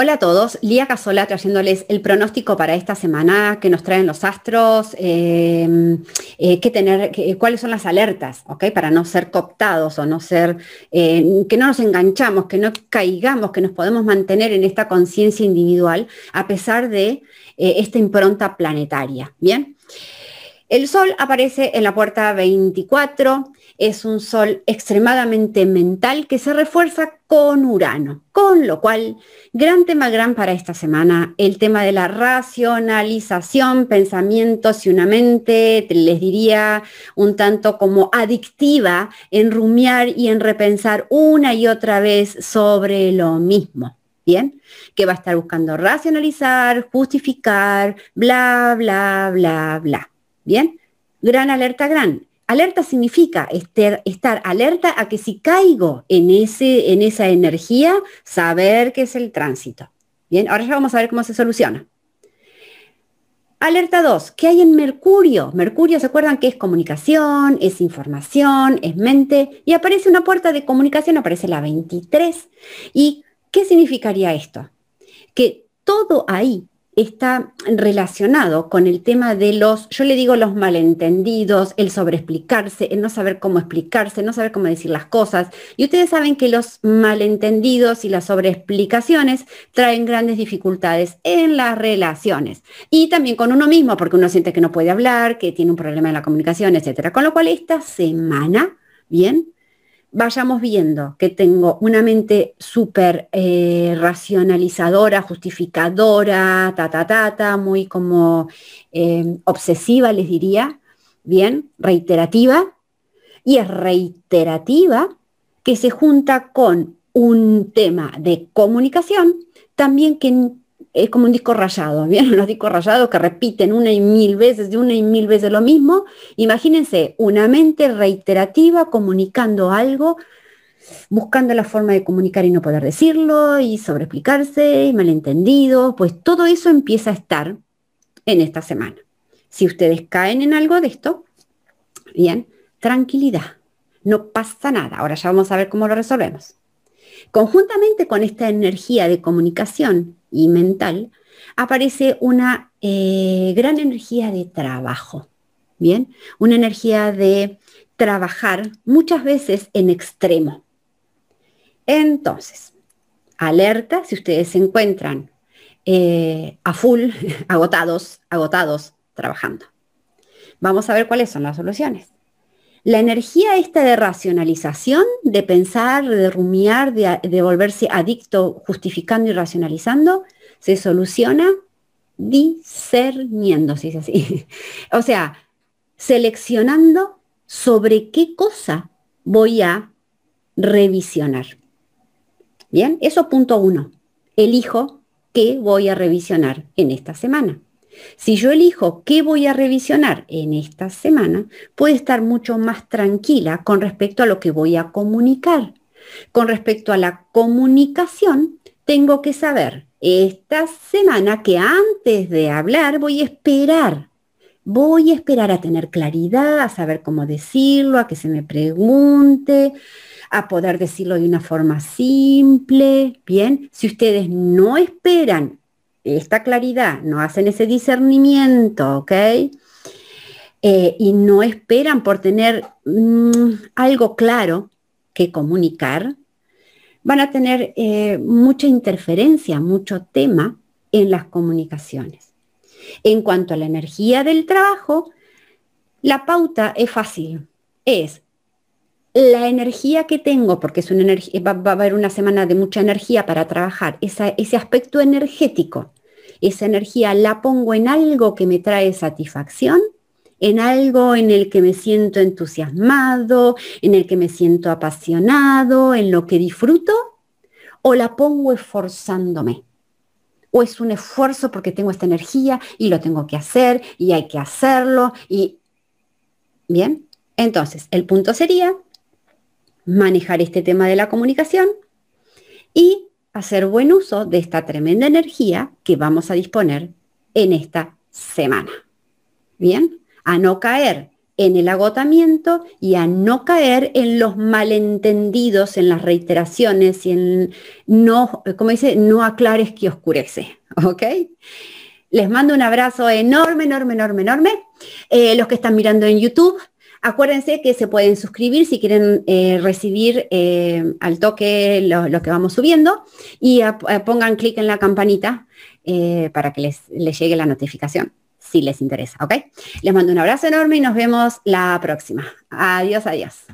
Hola a todos, Lía Casola trayéndoles el pronóstico para esta semana que nos traen los astros, em, eh, tener, cuáles son las alertas, ¿ok? Para no ser cooptados o no ser, eh, que no nos enganchamos, que no caigamos, que nos podemos mantener en esta conciencia individual a pesar de eh, esta impronta planetaria, ¿bien? El Sol aparece en la puerta 24, es un Sol extremadamente mental que se refuerza con Urano, con lo cual, gran tema gran para esta semana, el tema de la racionalización, pensamientos y una mente, les diría un tanto como adictiva en rumiar y en repensar una y otra vez sobre lo mismo. ¿Bien? Que va a estar buscando racionalizar, justificar, bla, bla, bla, bla. Bien, gran alerta, gran. Alerta significa estar, alerta a que si caigo en, ese, en esa energía, saber qué es el tránsito. Bien, ahora ya vamos a ver cómo se soluciona. Alerta 2, ¿qué hay en Mercurio? Mercurio, ¿se acuerdan que es comunicación, es información, es mente? Y aparece una puerta de comunicación, aparece la 23. ¿Y qué significaría esto? Que todo ahí está relacionado con el tema de los, yo le digo los malentendidos, el sobreexplicarse, el no saber cómo explicarse, no saber cómo decir las cosas. Y ustedes saben que los malentendidos y las sobreexplicaciones traen grandes dificultades en las relaciones. Y también con uno mismo, porque uno siente que no puede hablar, que tiene un problema en la comunicación, etc. Con lo cual esta semana, bien, vayamos viendo que tengo una mente súper eh, racionalizadora, justificadora, ta, ta, ta, ta, muy como eh, obsesiva, les diría, bien, reiterativa, y es reiterativa que se junta con un tema de comunicación, también que es como un disco rayado, ¿bien? Los discos rayados que repiten una y mil veces, de una y mil veces lo mismo. Imagínense una mente reiterativa comunicando algo, buscando la forma de comunicar y no poder decirlo, y sobreexplicarse, y malentendido, pues todo eso empieza a estar en esta semana. Si ustedes caen en algo de esto, bien, tranquilidad, no pasa nada. Ahora ya vamos a ver cómo lo resolvemos. Conjuntamente con esta energía de comunicación y mental, aparece una eh, gran energía de trabajo, ¿bien? Una energía de trabajar muchas veces en extremo. Entonces, alerta si ustedes se encuentran eh, a full, agotados, agotados, trabajando. Vamos a ver cuáles son las soluciones. La energía esta de racionalización, de pensar, de rumiar, de, volverse adicto justificando y racionalizando, se soluciona discerniendo, si es así. o sea, seleccionando sobre qué cosa voy a revisionar. Bien, eso punto uno. Elijo qué voy a revisionar en esta semana. Si yo elijo qué voy a revisionar en esta semana, puedo estar mucho más tranquila con respecto a lo que voy a comunicar. Con respecto a la comunicación, tengo que saber esta semana que antes de hablar voy a esperar. Voy a esperar a tener claridad, a saber cómo decirlo, a que se me pregunte, a poder decirlo de una forma simple. Bien, si ustedes no esperan esta claridad, no hacen ese discernimiento, ¿ok? Eh, y no esperan por tener mm, algo claro que comunicar, van a tener eh, mucha interferencia, mucho tema en las comunicaciones. En cuanto a la energía del trabajo, la pauta es fácil. Es la energía que tengo, porque es una energía, va, a haber una semana de mucha energía para trabajar, ese aspecto energético esa energía la pongo en algo que me trae satisfacción, en algo en el que me siento entusiasmado, en el que me siento apasionado, en lo que disfruto, o la pongo esforzándome. O es un esfuerzo porque tengo esta energía y lo tengo que hacer y hay que hacerlo y bien. Entonces, el punto sería manejar este tema de la comunicación y hacer buen uso de esta tremenda energía que vamos a disponer en esta semana. Bien, a no caer en el agotamiento y a no caer en los malentendidos, en las reiteraciones y en no, como dice, no aclares que oscurece, ¿ok? Les mando un abrazo enorme, enorme, enorme, enorme. Eh, los que están mirando en YouTube, acuérdense que se pueden suscribir si quieren eh, recibir eh, al toque lo, que vamos subiendo y pongan clic en la campanita para que les, les llegue la notificación si les interesa, ¿ok? Les mando un abrazo enorme y nos vemos la próxima. Adiós, adiós.